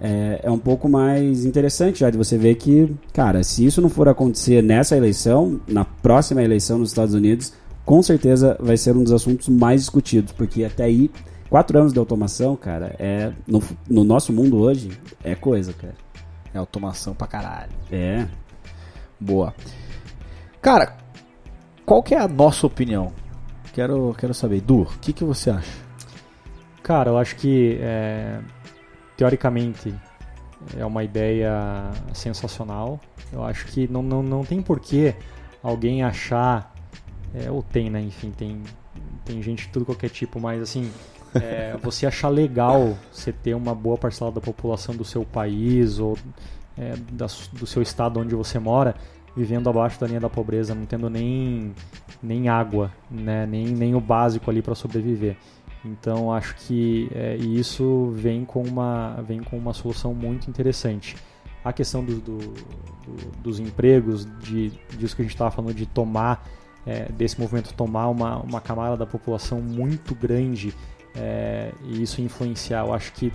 É, é um pouco mais interessante já de você ver que, cara, se isso não for acontecer nessa eleição, na próxima eleição nos Estados Unidos, com certeza vai ser um dos assuntos mais discutidos, porque até aí, quatro anos de automação, cara, é no, no nosso mundo hoje, é coisa, cara. É automação pra caralho. É. Boa. Cara, qual que é a nossa opinião? Quero, quero saber. Du, o que, que você acha? Cara, eu acho que é, teoricamente é uma ideia sensacional. Eu acho que não, não, não tem porquê alguém achar, é, ou tem, né? Enfim, tem, tem gente de tudo qualquer tipo, mas assim, é, você achar legal você ter uma boa parcela da população do seu país ou é, da do seu estado onde você mora vivendo abaixo da linha da pobreza, não tendo nem, nem água, né? nem, nem o básico ali para sobreviver. Então acho que é, e isso vem com uma vem com uma solução muito interessante. A questão do, do- do- dos empregos, de disso que a gente estava falando de tomar é, desse movimento tomar uma, uma camada da população muito grande é, e isso influenciar. Eu acho que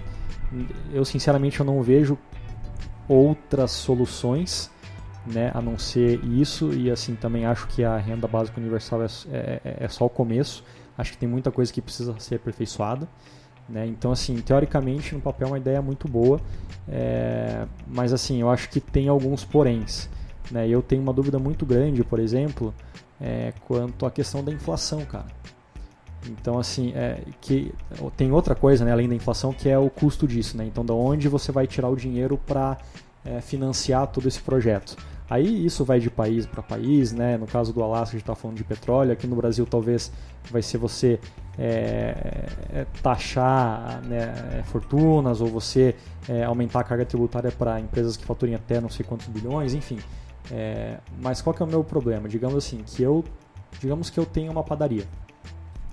eu sinceramente eu não vejo outras soluções né, a não ser isso e assim também acho que a renda básica universal é, é, é só o começo acho que tem muita coisa que precisa ser aperfeiçoada né? então assim teoricamente no papel é uma ideia muito boa é, mas assim eu acho que tem alguns poréns né? eu tenho uma dúvida muito grande por exemplo é, quanto à questão da inflação cara então, assim, é, que tem outra coisa, né, além da inflação, que é o custo disso, né? Então, da onde você vai tirar o dinheiro para financiar todo esse projeto? Aí isso vai de país para país, né? No caso do Alasca, a gente está falando de petróleo. Aqui no Brasil, talvez vai ser você é, é, taxar né, fortunas ou você é, aumentar a carga tributária para empresas que faturem até não sei quantos bilhões, enfim. É, mas qual que é o meu problema? Digamos assim, que eu, digamos que eu tenho uma padaria.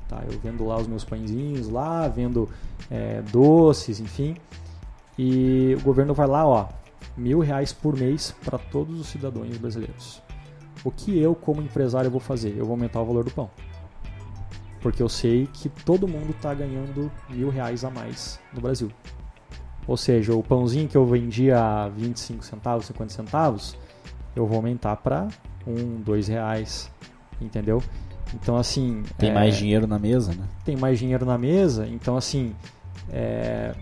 Tá, eu vendo lá os meus pãezinhos lá, vendo é, doces, enfim. E o governo vai lá, ó, mil reais por mês para todos os cidadãos brasileiros. O que eu, como empresário, vou fazer? Eu vou aumentar o valor do pão. Porque eu sei que todo mundo está ganhando mil reais a mais no Brasil. Ou seja, o pãozinho que eu vendia a 25 centavos, 50 centavos, eu vou aumentar para um, dois reais, entendeu? Então assim Tem é, mais dinheiro na mesa, né? tem mais dinheiro na mesa, então assim é,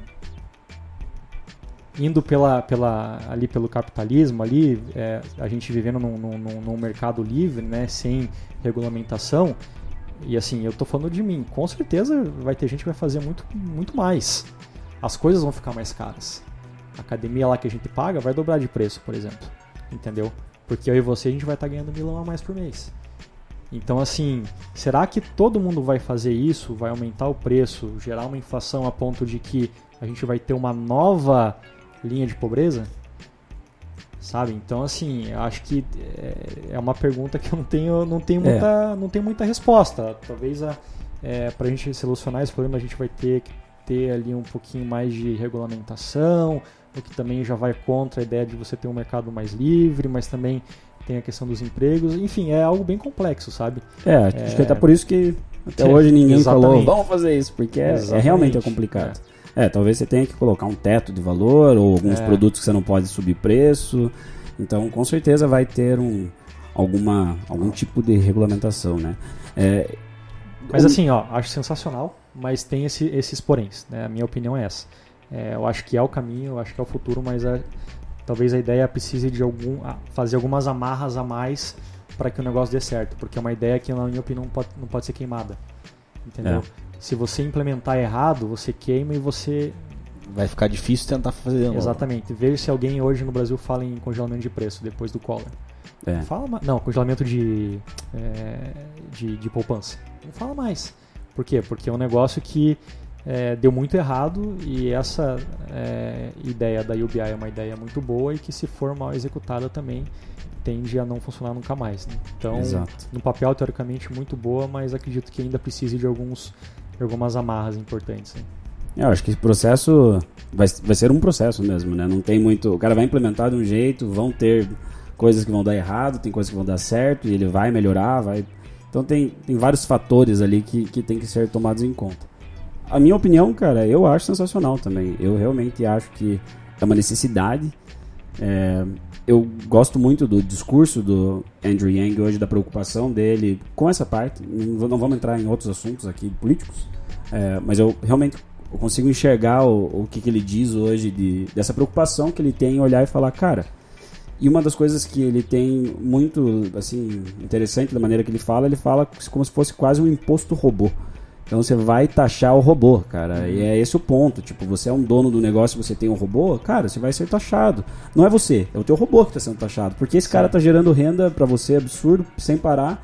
indo pela, pela, ali pelo capitalismo ali, é, a gente vivendo num, num, num- mercado livre, né, sem regulamentação, e assim, eu tô falando de mim, com certeza vai ter gente que vai fazer muito, muito mais. As coisas vão ficar mais caras. A academia lá que a gente paga vai dobrar de preço, por exemplo. Entendeu? Porque eu e você a gente vai estar ganhando milão a mais por mês. Então, assim, será que todo mundo vai fazer isso? Vai aumentar o preço, gerar uma inflação a ponto de que a gente vai ter uma nova linha de pobreza? Sabe? Então, assim, eu acho que é, é uma pergunta que eu não tenho, não tenho, É. muita, não tenho muita resposta. Talvez a, é, para a gente solucionar esse problema a gente vai ter que ter ali um pouquinho mais de regulamentação, o que também já vai contra a ideia de você ter um mercado mais livre, mas também tem a questão dos empregos. Enfim, é algo bem complexo, sabe? É, acho que É. até por isso que até hoje ninguém falou, exatamente. vamos fazer isso, porque é, é realmente é complicado. É. talvez você tenha que colocar um teto de valor ou alguns É. produtos que você não pode subir preço. Então, com certeza vai ter um, alguma, algum tipo de regulamentação, né? É, Mas um- assim, ó, acho sensacional, mas tem esse- esses poréns, né? A minha opinião é essa. É, eu acho que é o caminho, eu acho que é o futuro, mas é- talvez a ideia precise de algum fazer algumas amarras a mais para que o negócio dê certo, porque é uma ideia que, na minha opinião, não pode, não pode ser queimada. Entendeu? É. Se você implementar errado, você queima e você Vai ficar difícil tentar fazer. Exatamente. Veja se alguém hoje no Brasil fala em congelamento de preço depois do Collor. é. Não fala mais. Não, congelamento de, é, de, de poupança. Não fala mais. Por quê? Porque é um negócio que é, deu muito errado e essa é, ideia da UBI é uma ideia muito boa e que se for mal executada também tende a não funcionar nunca mais. né? Então, Exato. no papel, teoricamente, muito boa, mas acredito que ainda precise de alguns algumas amarras importantes. né? Eu acho que esse processo vai, vai ser um processo mesmo, né? Não tem muito. O cara vai implementar de um jeito, vão ter coisas que vão dar errado, tem coisas que vão dar certo, e ele vai melhorar, vai. Então tem, tem vários fatores ali que, que tem que ser tomados em conta. A minha opinião, cara, eu acho sensacional também. Eu realmente acho que é uma necessidade. É, eu gosto muito do discurso do Andrew Yang hoje, da preocupação dele com essa parte. Não, vamos entrar em outros assuntos aqui políticos, é, mas eu realmente consigo enxergar o, o que, que ele diz hoje de, dessa preocupação que ele tem em olhar e falar, cara. E uma das coisas que ele tem muito assim interessante da maneira que ele fala, ele fala como se fosse quase um imposto robô. Então você vai taxar o robô, cara. E é esse o ponto. Tipo, você é um dono do negócio, você tem um robô, cara, você vai ser taxado. Não é você, é o teu robô que está sendo taxado. Porque esse cara tá gerando renda para você absurdo, sem parar.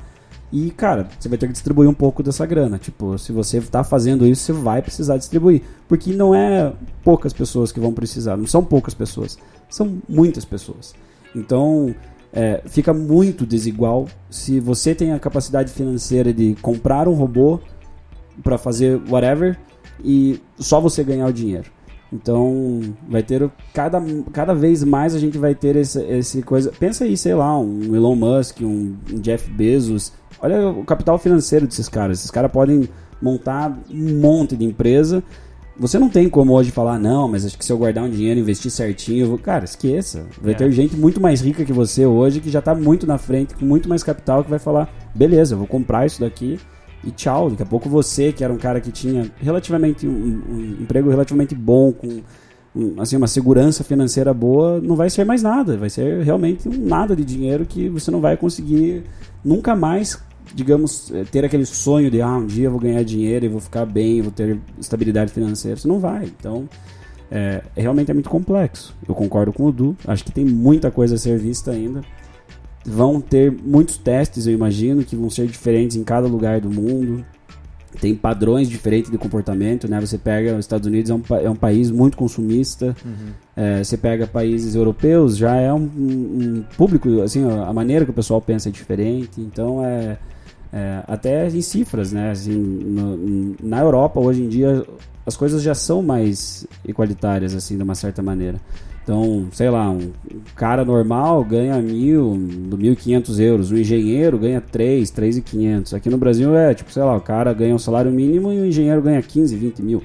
E, cara, você vai ter que distribuir um pouco dessa grana. Tipo, se você tá fazendo isso, você vai precisar distribuir. Porque não é poucas pessoas que vão precisar. Não são poucas pessoas. São muitas pessoas. Então, é, fica muito desigual se você tem a capacidade financeira de comprar um robô para fazer whatever e só você ganhar o dinheiro. Então, vai ter o- cada, cada vez mais a gente vai ter esse, esse coisa. Pensa aí, sei lá, um Elon Musk, um, Jeff Bezos. Olha o capital financeiro desses caras. Esses caras podem montar um monte de empresa. Você não tem como hoje falar, não, mas acho que se eu guardar um dinheiro, investir certinho, vou... cara, esqueça. Vai É. ter gente muito mais rica que você hoje, que já tá muito na frente, com muito mais capital, que vai falar, beleza, eu vou comprar isso daqui e tchau. Daqui a pouco você, que era um cara que tinha relativamente um, um emprego relativamente bom, com um, assim, uma segurança financeira boa, não vai ser mais nada. Vai ser realmente um nada de dinheiro que você não vai conseguir nunca mais, digamos, eh, ter aquele sonho de ah, um dia eu vou ganhar dinheiro e vou ficar bem, vou ter estabilidade financeira. Você não vai. Então, é, realmente é muito complexo. Eu concordo com o Du. Acho que tem muita coisa a ser vista ainda. Vão ter muitos testes, eu imagino, que vão ser diferentes em cada lugar do mundo. Tem padrões diferentes de comportamento, né? Você pega os Estados Unidos, é um, é um país muito consumista. É, você pega países europeus, já é um, um- público, assim, a a maneira que o pessoal pensa é diferente. Então, é, É, até em cifras, né? Assim, no- na Europa, hoje em dia, as coisas já são mais igualitárias, assim, de uma certa maneira. Então, sei lá, um cara normal ganha mil, mil quinhentos euros, um engenheiro ganha três, três e quinhentos. Aqui no Brasil é tipo, sei lá, o cara ganha um salário mínimo e o engenheiro ganha 15, 20 mil.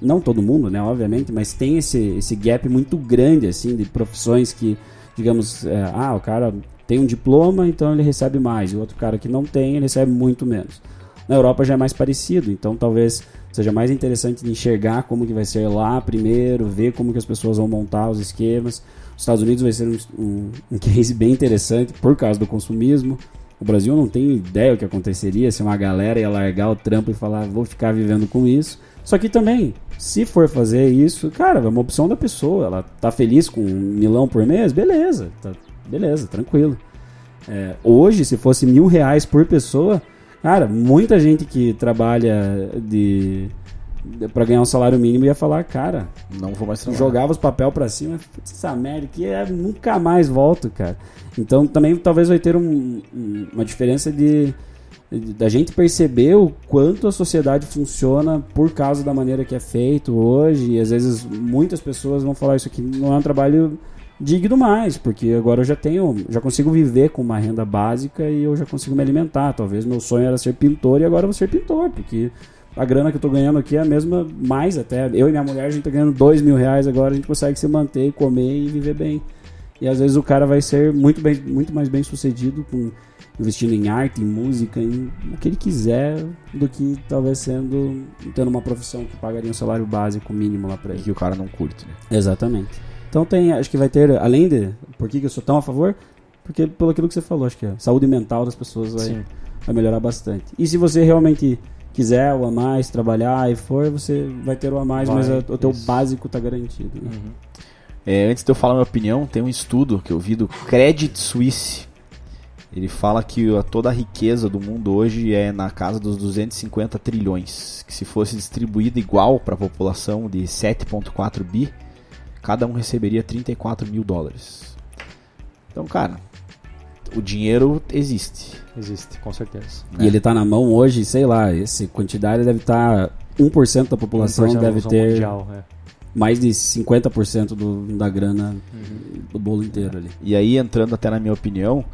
Não todo mundo, né, obviamente, mas tem esse, esse gap muito grande, assim, de profissões que, digamos, é, ah, o cara tem um diploma, então ele recebe mais, e o outro cara que não tem, ele recebe muito menos. Na Europa já é mais parecido, então talvez seja mais interessante de enxergar como que vai ser lá primeiro, ver como que as pessoas vão montar os esquemas. Os Estados Unidos vai ser um, um, um case bem interessante por causa do consumismo. O Brasil não tenho ideia o que aconteceria se uma galera ia largar o trampo e falar vou ficar vivendo com isso. Só que também, se for fazer isso, cara, é uma opção da pessoa. Ela tá feliz com um milão por mês, beleza, tá, beleza, tranquilo. É, hoje, se fosse mil reais por pessoa, cara, muita gente que trabalha de, para ganhar um salário mínimo ia falar, cara, Não vou mais trabalhar. jogava os papel pra cima, "Putz, essa merda que é, nunca mais volto, cara. Então também talvez vai ter um- um- uma diferença de, de- da gente perceber o quanto a sociedade funciona por causa da maneira que é feito hoje. E às vezes muitas pessoas vão falar isso aqui não é um trabalho digno mais, porque agora eu já tenho, já consigo viver com uma renda básica e eu já consigo me alimentar. Talvez meu sonho era ser pintor e agora eu vou ser pintor, porque a grana que eu tô ganhando aqui é a mesma, mais até. Eu e minha mulher, a gente tá ganhando dois mil reais agora, a gente consegue se manter, comer e viver bem. E às vezes o cara vai ser muito, bem, muito mais bem sucedido com investindo em arte, em música, em o que ele quiser, do que talvez sendo tendo uma profissão que pagaria um salário básico mínimo lá pra E ele. que o cara não curte, né? Exatamente. Então tem, acho que vai ter, além de por que que eu sou tão a favor, porque pelo aquilo que você falou, acho que a saúde mental das pessoas vai, vai melhorar bastante. E se você realmente quiser o a mais, trabalhar e for, você vai ter o a mais, Vai, mas a- o teu isso. básico tá garantido. né? Uhum. É, antes de eu falar minha opinião, tem um estudo que eu vi do Credit Suisse. Ele fala que toda a riqueza do mundo hoje é na casa dos 250 trilhões. Que se fosse distribuída igual para a população de 7,4 bi, cada um receberia 34 mil dólares. Então, cara, o dinheiro existe. Existe, com certeza. E ele tá na mão hoje, sei lá, essa quantidade deve estar 1% da população 1% da deve ter mundial, é. mais de 50% do, da grana do bolo inteiro ali. E aí, entrando até na minha opinião,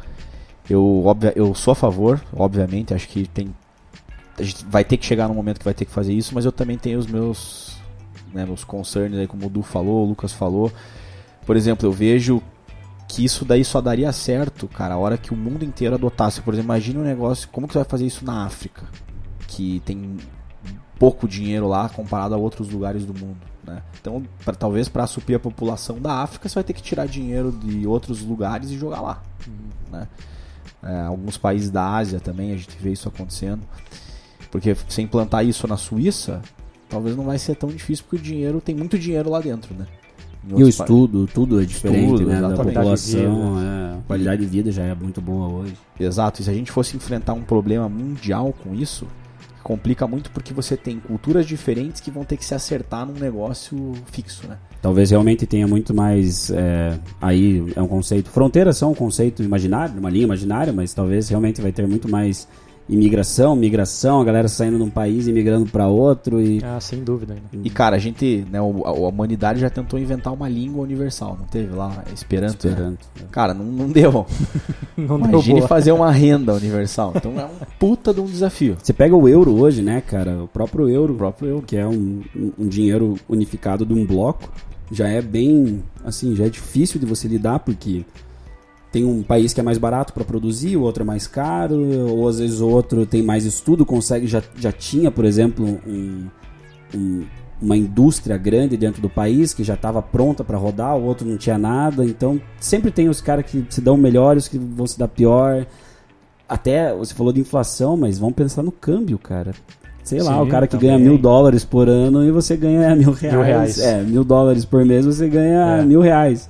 eu, obvia, eu sou a favor, obviamente, acho que tem. A gente vai ter que chegar num momento que vai ter que fazer isso, mas eu também tenho os meus. Né, meus concerns aí, como o Du falou, o Lucas falou. Por exemplo, eu vejo que isso daí só daria certo, cara, a hora que o mundo inteiro adotasse. Por exemplo, imagina um negócio, como que você vai fazer isso na África? Que tem pouco dinheiro lá comparado a outros lugares do mundo, né? Então, pra, talvez para suprir a população da África, você vai ter que tirar dinheiro de outros lugares e jogar lá, né? É, alguns países da Ásia também a gente vê isso acontecendo, porque se implantar isso na Suíça, talvez não vai ser tão difícil porque o dinheiro tem muito dinheiro lá dentro, né? E o estudo, tudo é diferente, Estudo, né? Da exatamente. população, é, a qualidade de vida já é muito boa hoje. Exato, e se a gente fosse enfrentar um problema mundial com isso, complica muito porque você tem culturas diferentes que vão ter que se acertar num negócio fixo, né? Talvez realmente tenha muito mais. é, aí é um conceito. Fronteiras são um conceito imaginário, uma linha imaginária, mas talvez realmente vai ter muito mais imigração, migração, a galera saindo de um país e migrando para outro e. Ah, sem dúvida ainda. E cara, a gente, né, o- a, a humanidade já tentou inventar uma língua universal, não teve lá Esperanto? né? Esperando. Cara, não, não deu. Não deu Imagine boa. fazer uma renda universal. Então é um puta de um desafio. Você pega o euro hoje, né, cara? O próprio euro, O próprio euro. que é um, um- um dinheiro unificado de um bloco, já é bem, assim, já é difícil de você lidar porque tem um país que é mais barato para produzir, o outro é mais caro, ou às vezes o outro tem mais estudo, consegue já, já tinha, por exemplo, um- um- uma indústria grande dentro do país que já estava pronta para rodar, o outro não tinha nada, então sempre tem os caras que se dão melhores, que vão se dar pior. Até você falou de inflação, mas vamos pensar no câmbio, cara. Sei lá, Sim, o cara que também. ganha mil dólares por ano e você ganha mil reais. reais. É, mil dólares por mês você ganha É. mil reais.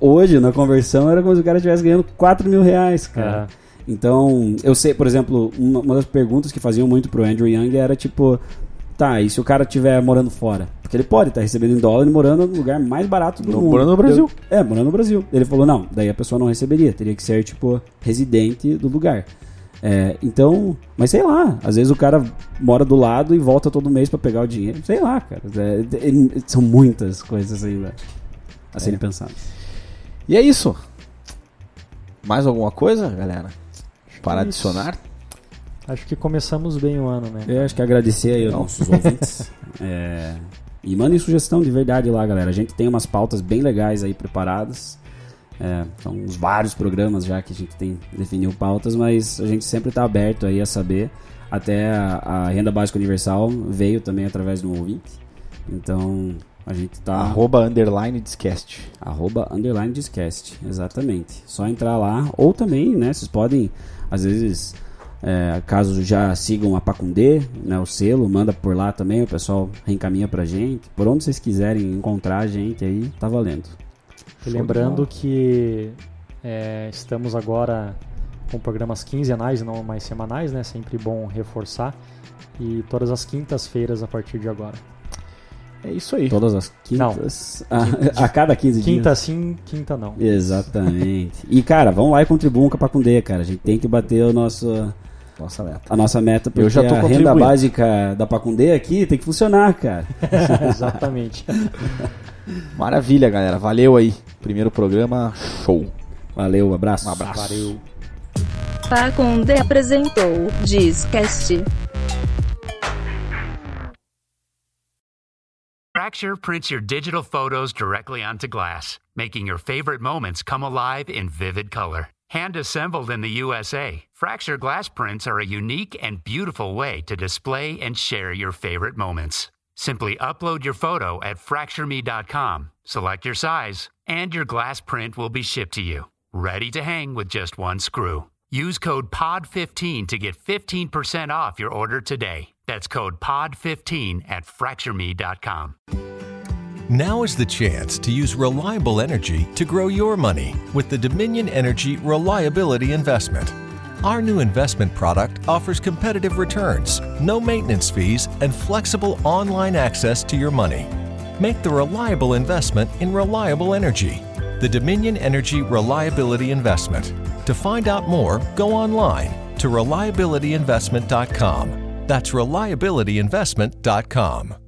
Hoje, na conversão, era como se o cara estivesse ganhando quatro mil reais, cara. Aham. Então, eu sei, por exemplo, uma, uma das perguntas que faziam muito pro Andrew Young era tipo, tá, e se o cara estiver morando fora? Porque ele pode estar recebendo em dólar e morando no lugar mais barato do No- mundo. morando no Brasil. Eu- é, morando no Brasil. Ele falou, não, daí a pessoa não receberia, teria que ser, tipo, residente do lugar. É, então, mas sei lá, às vezes o cara mora do lado e volta todo mês para pegar o dinheiro. Sei lá, cara. É, é, são muitas coisas ainda a serem é. pensadas. E é isso. Mais alguma coisa, galera? Para adicionar? Acho que começamos bem o ano, né? Eu acho que agradecer aí aos nossos ouvintes. É, e mandem sugestão de verdade lá, galera. A gente tem umas pautas bem legais aí preparadas. É, são uns vários programas já que a gente tem definiu pautas, mas a gente sempre está aberto aí a saber. Até a, a, renda básica universal veio também através do ouvinte. Então a gente tá. Arroba underline discast. Arroba underline discast, exatamente. Só entrar lá. Ou também, né? Vocês podem, às vezes, é, caso já sigam a Pacundê, né, o selo, manda por lá também, o pessoal reencaminha pra gente. Por onde vocês quiserem encontrar a gente aí, tá valendo. E lembrando que é, estamos agora com programas quinzenais e não mais semanais, né? Sempre bom reforçar. E todas as quintas-feiras a partir de agora. É isso aí. Todas as quintas. Não. A, a, cada 15 dias. Quinta sim, quinta não. Exatamente. e, cara, vão lá e contribuam com a Pacundê, cara. A gente tem que bater o nosso. Nossa meta. A nossa meta, porque Eu já tô a renda básica da Pacundê aqui tem que funcionar, cara. Exatamente. Maravilha, galera. Valeu aí. Primeiro programa, show. Valeu, abraço. Um abraço. Valeu. Pacundê apresentou Discast. Fracture prints your digital photos directly onto glass, making your favorite moments come alive in vivid color. Hand assembled in the USA, Fracture glass prints are a unique and beautiful way to display and share your favorite moments. Simply upload your photo at fractureme.com, select your size, and your glass print will be shipped to you, ready to hang with just one screw. Use code POD15 to get 15% off your order today. That's code POD15 at fractureme.com. Now is the chance to use reliable energy to grow your money with the Dominion Energy Reliability Investment. Our new investment product offers competitive returns, no maintenance fees, and flexible online access to your money. Make the reliable investment in reliable energy. The Dominion Energy Reliability Investment. To find out more, go online to reliabilityinvestment.com. That's reliabilityinvestment.com.